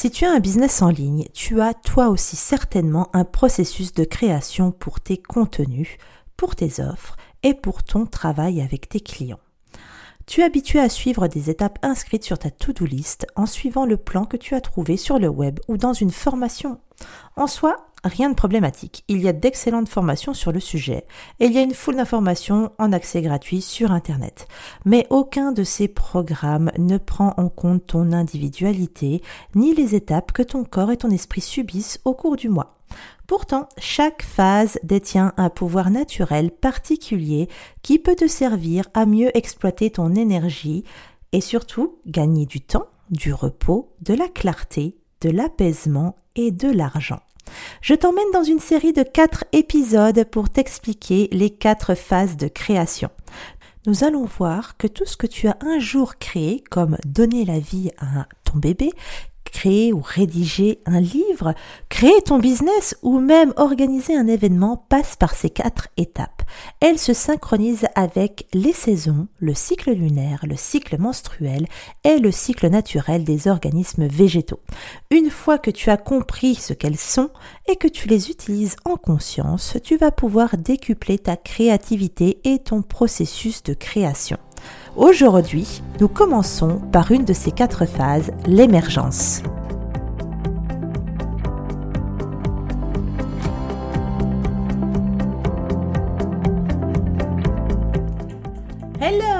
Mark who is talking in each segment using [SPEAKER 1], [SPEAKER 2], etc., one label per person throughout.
[SPEAKER 1] Si tu as un business en ligne, tu as toi aussi certainement un processus de création pour tes contenus, pour tes offres et pour ton travail avec tes clients. Tu es habitué à suivre des étapes inscrites sur ta to-do list en suivant le plan que tu as trouvé sur le web ou dans une formation. En soi, Rien de problématique. Il y a d'excellentes formations sur le sujet et il y a une foule d'informations en accès gratuit sur Internet. Mais aucun de ces programmes ne prend en compte ton individualité ni les étapes que ton corps et ton esprit subissent au cours du mois. Pourtant, chaque phase détient un pouvoir naturel particulier qui peut te servir à mieux exploiter ton énergie et surtout gagner du temps, du repos, de la clarté, de l'apaisement et de l'argent. Je t'emmène dans une série de quatre épisodes pour t'expliquer les quatre phases de création. Nous allons voir que tout ce que tu as un jour créé, comme donner la vie à ton bébé, créer ou rédiger un livre, créer ton business ou même organiser un événement passe par ces quatre étapes. Elle se synchronise avec les saisons, le cycle lunaire, le cycle menstruel et le cycle naturel des organismes végétaux. Une fois que tu as compris ce qu'elles sont et que tu les utilises en conscience, tu vas pouvoir décupler ta créativité et ton processus de création. Aujourd'hui, nous commençons par une de ces quatre phases, l'émergence. Hello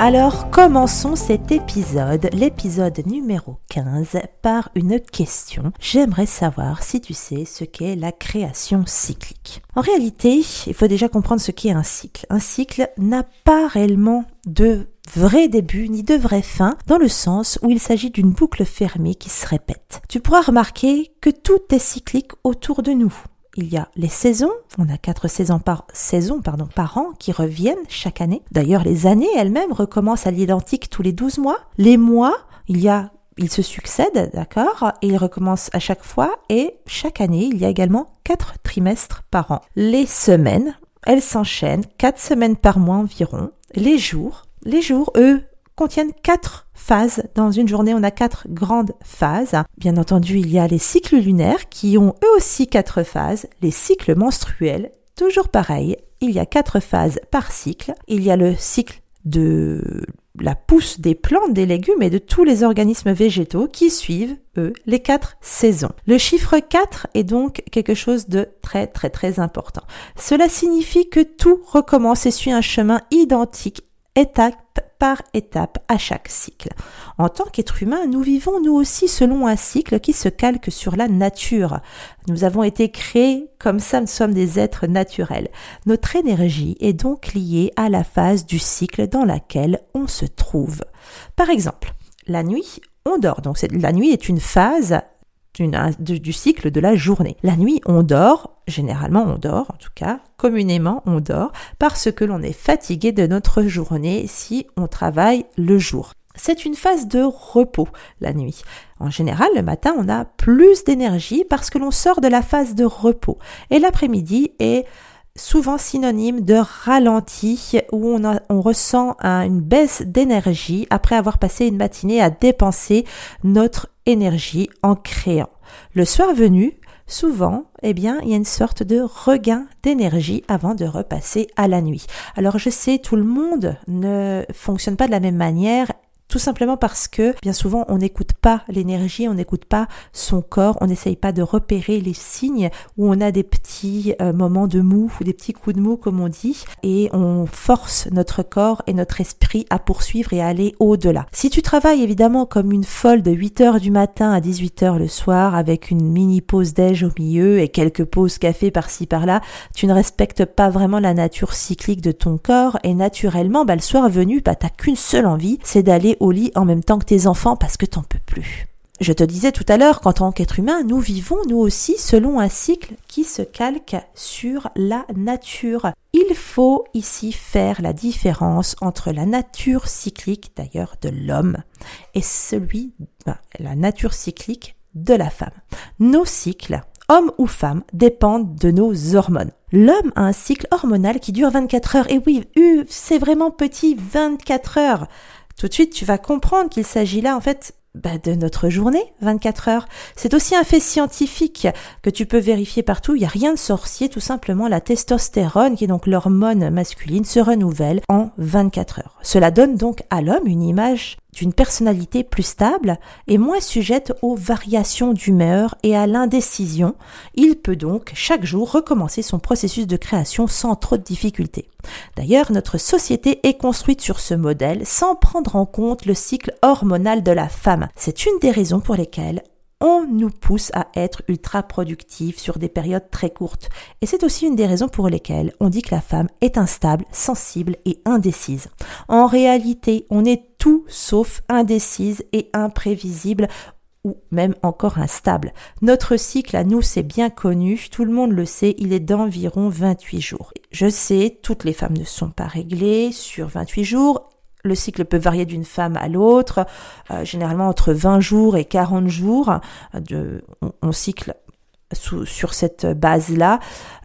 [SPEAKER 1] Alors commençons cet épisode, l'épisode numéro 15, par une question. J'aimerais savoir si tu sais ce qu'est la création cyclique. En réalité, il faut déjà comprendre ce qu'est un cycle. Un cycle n'a pas réellement de vrai début ni de vraie fin, dans le sens où il s'agit d'une boucle fermée qui se répète. Tu pourras remarquer que tout est cyclique autour de nous il y a les saisons, on a quatre saisons par saison pardon par an qui reviennent chaque année. D'ailleurs, les années elles-mêmes recommencent à l'identique tous les 12 mois. Les mois, il y a ils se succèdent, d'accord, et ils recommencent à chaque fois et chaque année, il y a également quatre trimestres par an. Les semaines, elles s'enchaînent, quatre semaines par mois environ. Les jours, les jours, eux, contiennent quatre Dans une journée, on a quatre grandes phases. Bien entendu, il y a les cycles lunaires qui ont eux aussi quatre phases. Les cycles menstruels, toujours pareil. Il y a quatre phases par cycle. Il y a le cycle de la pousse des plantes, des légumes et de tous les organismes végétaux qui suivent, eux, les quatre saisons. Le chiffre 4 est donc quelque chose de très très très important. Cela signifie que tout recommence et suit un chemin identique étape par étape à chaque cycle. En tant qu'être humain, nous vivons nous aussi selon un cycle qui se calque sur la nature. Nous avons été créés comme ça, nous sommes des êtres naturels. Notre énergie est donc liée à la phase du cycle dans laquelle on se trouve. Par exemple, la nuit, on dort. Donc la nuit est une phase du cycle de la journée. La nuit, on dort, généralement on dort, en tout cas, communément on dort, parce que l'on est fatigué de notre journée si on travaille le jour. C'est une phase de repos la nuit. En général, le matin, on a plus d'énergie parce que l'on sort de la phase de repos. Et l'après-midi est souvent synonyme de ralenti où on, ressent une baisse d'énergie après avoir passé une matinée à dépenser notre énergie en créant. Le soir venu, souvent, eh bien, il y a une sorte de regain d'énergie avant de repasser à la nuit. Alors je sais, tout le monde ne fonctionne pas de la même manière Tout simplement parce que bien souvent on n'écoute pas l'énergie, on n'écoute pas son corps, on n'essaye pas de repérer les signes où on a des petits euh, moments de mou ou des petits coups de mou comme on dit et on force notre corps et notre esprit à poursuivre et à aller au-delà. Si tu travailles évidemment comme une folle de 8h du matin à 18h le soir avec une mini pause déj au milieu et quelques pauses café par-ci par-là, tu ne respectes pas vraiment la nature cyclique de ton corps et naturellement bah, le soir venu bah, t'as qu'une seule envie, c'est d'aller au lit en même temps que tes enfants parce que t'en peux plus. Je te disais tout à l'heure qu'en tant qu'être humain, nous vivons nous aussi selon un cycle qui se calque sur la nature. Il faut ici faire la différence entre la nature cyclique d'ailleurs de l'homme et celui, ben, la nature cyclique de la femme. Nos cycles, hommes ou femmes, dépendent de nos hormones. L'homme a un cycle hormonal qui dure 24 heures. Et oui, c'est vraiment petit, 24 heures tout de suite tu vas comprendre qu'il s'agit là en fait bah, de notre journée, 24 heures. C'est aussi un fait scientifique que tu peux vérifier partout. Il n'y a rien de sorcier, tout simplement la testostérone, qui est donc l'hormone masculine, se renouvelle en 24 heures. Cela donne donc à l'homme une image d'une personnalité plus stable et moins sujette aux variations d'humeur et à l'indécision, il peut donc chaque jour recommencer son processus de création sans trop de difficultés. D'ailleurs, notre société est construite sur ce modèle sans prendre en compte le cycle hormonal de la femme. C'est une des raisons pour lesquelles on nous pousse à être ultra productifs sur des périodes très courtes. Et c'est aussi une des raisons pour lesquelles on dit que la femme est instable, sensible et indécise. En réalité, on est tout sauf indécise et imprévisible ou même encore instable. Notre cycle à nous, c'est bien connu, tout le monde le sait, il est d'environ 28 jours. Je sais, toutes les femmes ne sont pas réglées sur 28 jours le cycle peut varier d'une femme à l'autre, euh, généralement entre 20 jours et 40 jours. Euh, on, cycle sur cette base-là.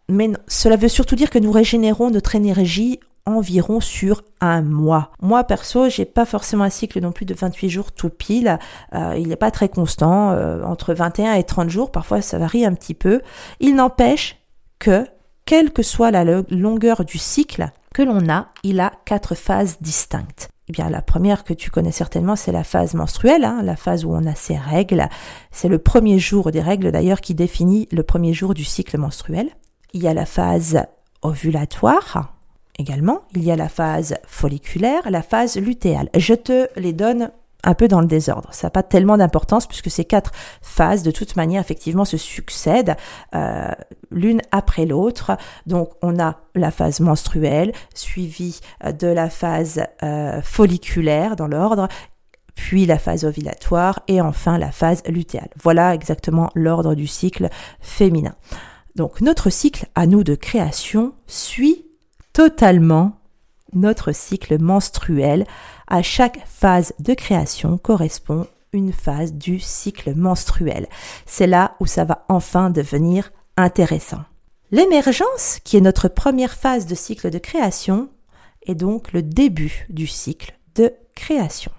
[SPEAKER 1] Mais cela veut surtout dire que nous régénérons notre énergie environ sur un mois. Moi perso, j'ai pas forcément un cycle non plus de 28 jours tout pile. Euh, il n'est pas très constant, entre 21 et 30 jours. Parfois, ça varie un petit peu. Il n'empêche que, quelle que soit la longueur du cycle, que l'on a, il a quatre phases distinctes. Eh bien, la première que tu connais certainement, c'est la phase menstruelle, hein, la phase où on a ses règles. C'est le premier jour des règles d'ailleurs qui définit le premier jour du cycle menstruel. Il y a la phase ovulatoire également. Il y a la phase folliculaire, la phase lutéale. Je te les donne un peu dans le désordre. Ça n'a pas tellement d'importance puisque ces quatre phases, de toute manière, effectivement, se succèdent euh, l'une après l'autre. Donc, on a la phase menstruelle, suivie euh, de la phase euh, folliculaire dans l'ordre, puis la phase ovulatoire et enfin la phase lutéale. Voilà exactement l'ordre du cycle féminin. Donc, notre cycle à nous de création suit totalement notre cycle menstruel. À chaque phase de création correspond une phase du cycle menstruel. C'est là où ça va enfin devenir intéressant. L'émergence, qui est notre première phase de cycle de création, est donc le début du cycle de création.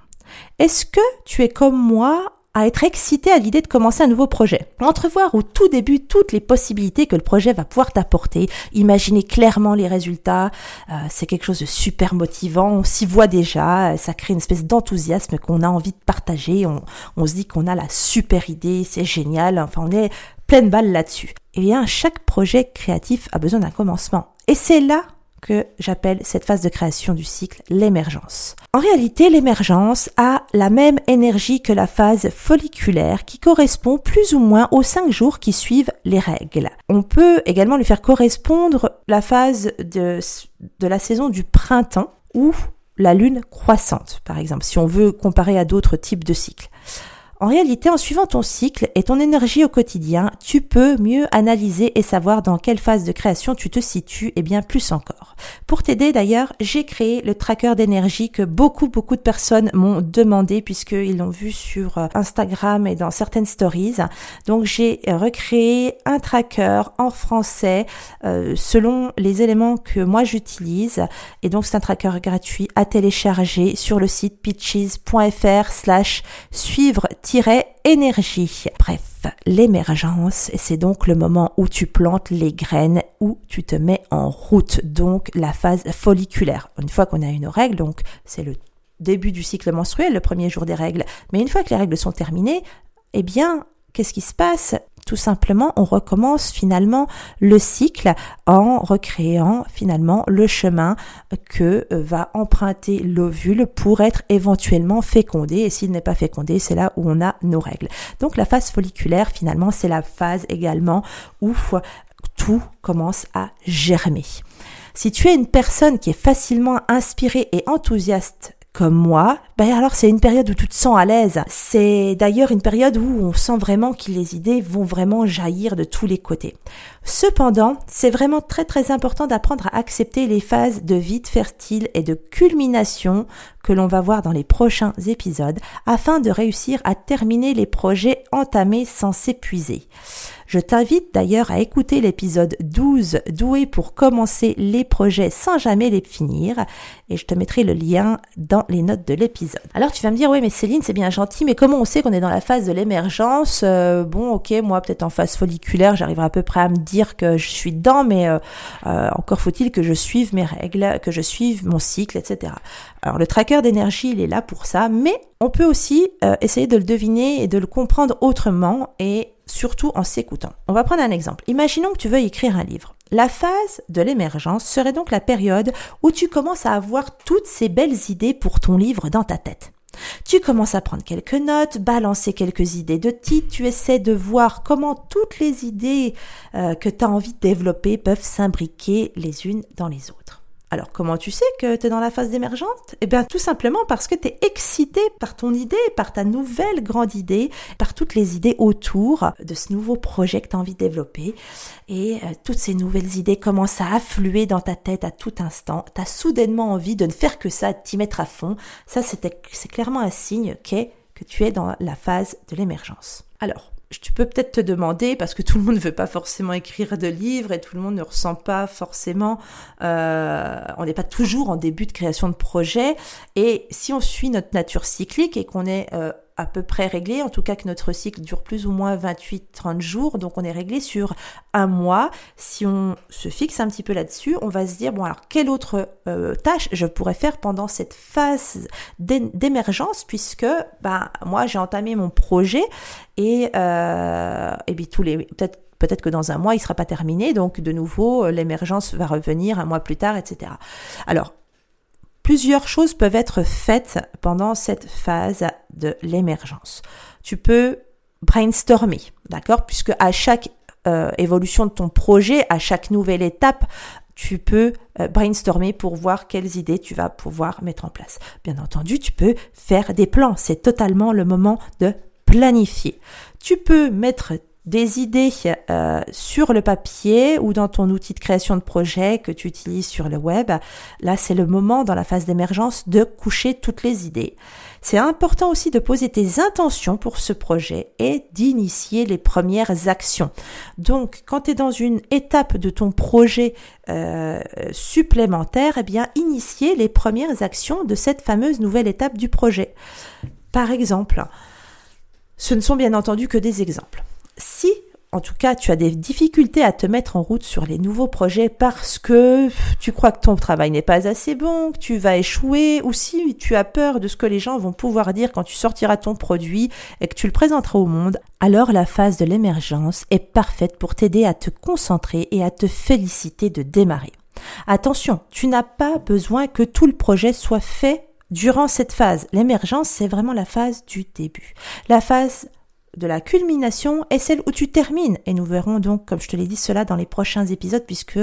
[SPEAKER 1] Est-ce que tu es comme moi à être excité à l'idée de commencer un nouveau projet. Entrevoir au tout début toutes les possibilités que le projet va pouvoir t'apporter, imaginer clairement les résultats, euh, c'est quelque chose de super motivant, on s'y voit déjà, ça crée une espèce d'enthousiasme qu'on a envie de partager, on, on se dit qu'on a la super idée, c'est génial, enfin on est pleine balle là-dessus. Eh bien, chaque projet créatif a besoin d'un commencement. Et c'est là que j'appelle cette phase de création du cycle l'émergence. En réalité, l'émergence a la même énergie que la phase folliculaire qui correspond plus ou moins aux cinq jours qui suivent les règles. On peut également lui faire correspondre la phase de, de la saison du printemps ou la lune croissante, par exemple, si on veut comparer à d'autres types de cycles. En réalité, en suivant ton cycle et ton énergie au quotidien, tu peux mieux analyser et savoir dans quelle phase de création tu te situes et bien plus encore. Pour t'aider d'ailleurs, j'ai créé le tracker d'énergie que beaucoup beaucoup de personnes m'ont demandé puisqu'ils l'ont vu sur euh, Instagram et dans certaines stories. Donc j'ai recréé un tracker en français euh, selon les éléments que moi j'utilise et donc c'est un tracker gratuit à télécharger sur le site pitches.fr slash suivre énergie. Bref, l'émergence, c'est donc le moment où tu plantes les graines, où tu te mets en route, donc la phase folliculaire. Une fois qu'on a une règle, donc c'est le début du cycle menstruel, le premier jour des règles. Mais une fois que les règles sont terminées, eh bien, qu'est-ce qui se passe? Tout simplement, on recommence finalement le cycle en recréant finalement le chemin que euh, va emprunter l'ovule pour être éventuellement fécondé. Et s'il n'est pas fécondé, c'est là où on a nos règles. Donc la phase folliculaire, finalement, c'est la phase également où tout commence à germer. Si tu es une personne qui est facilement inspirée et enthousiaste comme moi, ben alors c'est une période où tu te sens à l'aise. C'est d'ailleurs une période où on sent vraiment que les idées vont vraiment jaillir de tous les côtés. Cependant, c'est vraiment très très important d'apprendre à accepter les phases de vide fertile et de culmination que l'on va voir dans les prochains épisodes afin de réussir à terminer les projets entamés sans s'épuiser. Je t'invite d'ailleurs à écouter l'épisode 12 doué pour commencer les projets sans jamais les finir et je te mettrai le lien dans les notes de l'épisode. Alors tu vas me dire oui mais Céline c'est bien gentil mais comment on sait qu'on est dans la phase de l'émergence? Euh, Bon ok moi peut-être en phase folliculaire j'arriverai à peu près à me dire que je suis dedans mais euh, euh, encore faut-il que je suive mes règles, que je suive mon cycle etc. Alors le tracker d'énergie il est là pour ça mais on peut aussi essayer de le deviner et de le comprendre autrement et surtout en s'écoutant. On va prendre un exemple. Imaginons que tu veux écrire un livre. La phase de l'émergence serait donc la période où tu commences à avoir toutes ces belles idées pour ton livre dans ta tête. Tu commences à prendre quelques notes, balancer quelques idées de titre, tu essaies de voir comment toutes les idées euh, que tu as envie de développer peuvent s'imbriquer les unes dans les autres. Alors comment tu sais que tu es dans la phase d'émergence Eh bien tout simplement parce que tu es excité par ton idée, par ta nouvelle grande idée, par toutes les idées autour de ce nouveau projet que tu as envie de développer. Et euh, toutes ces nouvelles idées commencent à affluer dans ta tête à tout instant. Tu as soudainement envie de ne faire que ça, de t'y mettre à fond. Ça c'est clairement un signe qu'est que tu es dans la phase de l'émergence. Alors, tu peux peut-être te demander, parce que tout le monde ne veut pas forcément écrire de livres et tout le monde ne ressent pas forcément, euh, on n'est pas toujours en début de création de projet. Et si on suit notre nature cyclique et qu'on est euh, à peu près réglé, en tout cas que notre cycle dure plus ou moins 28-30 jours, donc on est réglé sur un mois. Si on se fixe un petit peu là-dessus, on va se dire, bon alors quelle autre euh, tâche je pourrais faire pendant cette phase d'émergence, puisque bah, moi j'ai entamé mon projet et, euh, et tous les peut-être peut-être que dans un mois il sera pas terminé, donc de nouveau l'émergence va revenir un mois plus tard, etc. Alors Plusieurs choses peuvent être faites pendant cette phase de l'émergence. Tu peux brainstormer, d'accord? Puisque à chaque euh, évolution de ton projet, à chaque nouvelle étape, tu peux euh, brainstormer pour voir quelles idées tu vas pouvoir mettre en place. Bien entendu, tu peux faire des plans. C'est totalement le moment de planifier. Tu peux mettre des idées euh, sur le papier ou dans ton outil de création de projet que tu utilises sur le web. Là, c'est le moment dans la phase d'émergence de coucher toutes les idées. C'est important aussi de poser tes intentions pour ce projet et d'initier les premières actions. Donc, quand tu es dans une étape de ton projet euh, supplémentaire, eh bien, initier les premières actions de cette fameuse nouvelle étape du projet. Par exemple, ce ne sont bien entendu que des exemples si en tout cas, tu as des difficultés à te mettre en route sur les nouveaux projets parce que tu crois que ton travail n'est pas assez bon, que tu vas échouer, ou si tu as peur de ce que les gens vont pouvoir dire quand tu sortiras ton produit et que tu le présenteras au monde, alors la phase de l'émergence est parfaite pour t'aider à te concentrer et à te féliciter de démarrer. Attention, tu n'as pas besoin que tout le projet soit fait durant cette phase. L'émergence, c'est vraiment la phase du début. La phase de la culmination est celle où tu termines. Et nous verrons donc, comme je te l'ai dit, cela dans les prochains épisodes, puisque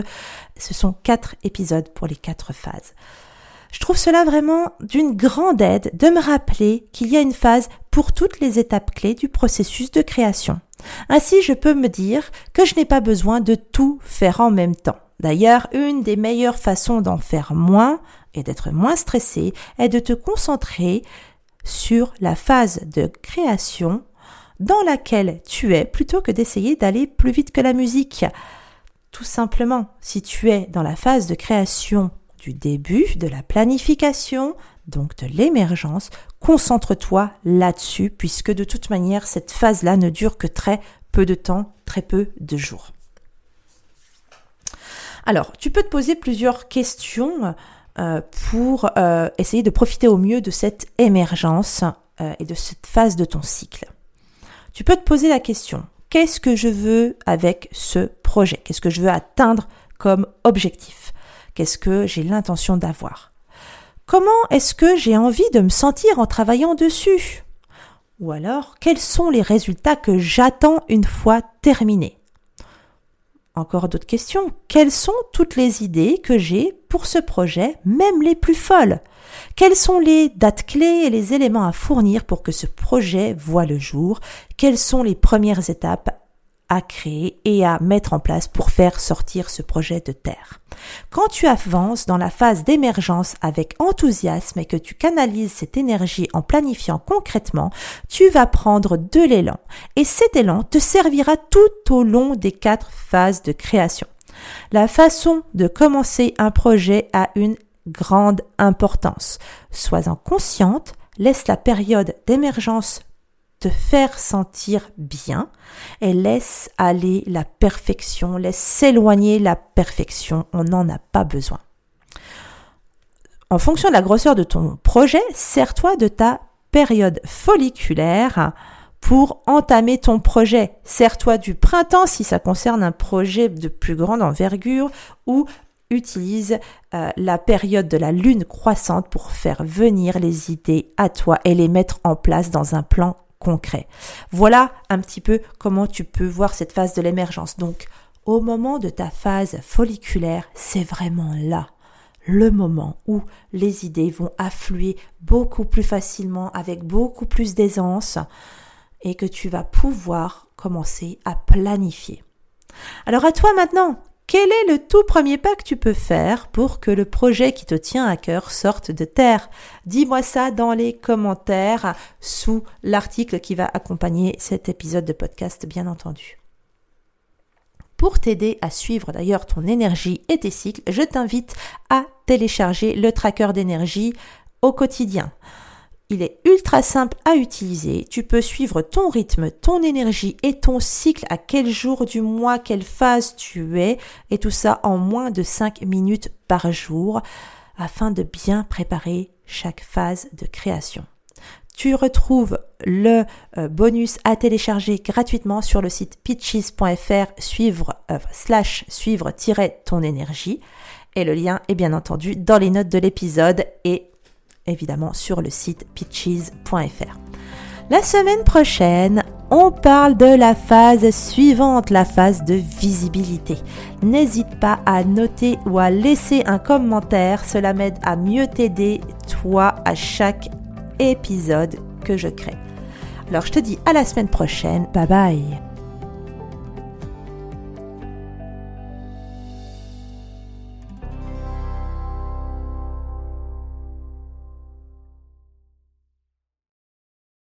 [SPEAKER 1] ce sont quatre épisodes pour les quatre phases. Je trouve cela vraiment d'une grande aide de me rappeler qu'il y a une phase pour toutes les étapes clés du processus de création. Ainsi, je peux me dire que je n'ai pas besoin de tout faire en même temps. D'ailleurs, une des meilleures façons d'en faire moins et d'être moins stressé est de te concentrer sur la phase de création dans laquelle tu es plutôt que d'essayer d'aller plus vite que la musique. Tout simplement, si tu es dans la phase de création du début, de la planification, donc de l'émergence, concentre-toi là-dessus, puisque de toute manière, cette phase-là ne dure que très peu de temps, très peu de jours. Alors, tu peux te poser plusieurs questions euh, pour euh, essayer de profiter au mieux de cette émergence euh, et de cette phase de ton cycle. Tu peux te poser la question, qu'est-ce que je veux avec ce projet? Qu'est-ce que je veux atteindre comme objectif? Qu'est-ce que j'ai l'intention d'avoir? Comment est-ce que j'ai envie de me sentir en travaillant dessus? Ou alors, quels sont les résultats que j'attends une fois terminé encore d'autres questions. Quelles sont toutes les idées que j'ai pour ce projet, même les plus folles? Quelles sont les dates clés et les éléments à fournir pour que ce projet voit le jour? Quelles sont les premières étapes à créer et à mettre en place pour faire sortir ce projet de terre. Quand tu avances dans la phase d'émergence avec enthousiasme et que tu canalises cette énergie en planifiant concrètement, tu vas prendre de l'élan et cet élan te servira tout au long des quatre phases de création. La façon de commencer un projet a une grande importance. Sois-en consciente, laisse la période d'émergence te faire sentir bien et laisse aller la perfection, laisse s'éloigner la perfection, on n'en a pas besoin. En fonction de la grosseur de ton projet, sers-toi de ta période folliculaire pour entamer ton projet. Sers-toi du printemps si ça concerne un projet de plus grande envergure ou utilise euh, la période de la lune croissante pour faire venir les idées à toi et les mettre en place dans un plan concret. Voilà un petit peu comment tu peux voir cette phase de l'émergence. Donc, au moment de ta phase folliculaire, c'est vraiment là le moment où les idées vont affluer beaucoup plus facilement, avec beaucoup plus d'aisance, et que tu vas pouvoir commencer à planifier. Alors à toi maintenant, quel est le tout premier pas que tu peux faire pour que le projet qui te tient à cœur sorte de terre? Dis-moi ça dans les commentaires sous l'article qui va accompagner cet épisode de podcast, bien entendu. Pour t'aider à suivre d'ailleurs ton énergie et tes cycles, je t'invite à télécharger le tracker d'énergie au quotidien. Il est ultra simple à utiliser. Tu peux suivre ton rythme, ton énergie et ton cycle, à quel jour du mois, quelle phase tu es, et tout ça en moins de 5 minutes par jour, afin de bien préparer chaque phase de création. Tu retrouves le euh, bonus à télécharger gratuitement sur le site pitches.fr suivre euh, slash suivre ton énergie et le lien est bien entendu dans les notes de l'épisode et évidemment sur le site pitches.fr. La semaine prochaine, on parle de la phase suivante, la phase de visibilité. N'hésite pas à noter ou à laisser un commentaire, cela m'aide à mieux t'aider, toi, à chaque épisode que je crée. Alors je te dis à la semaine prochaine, bye bye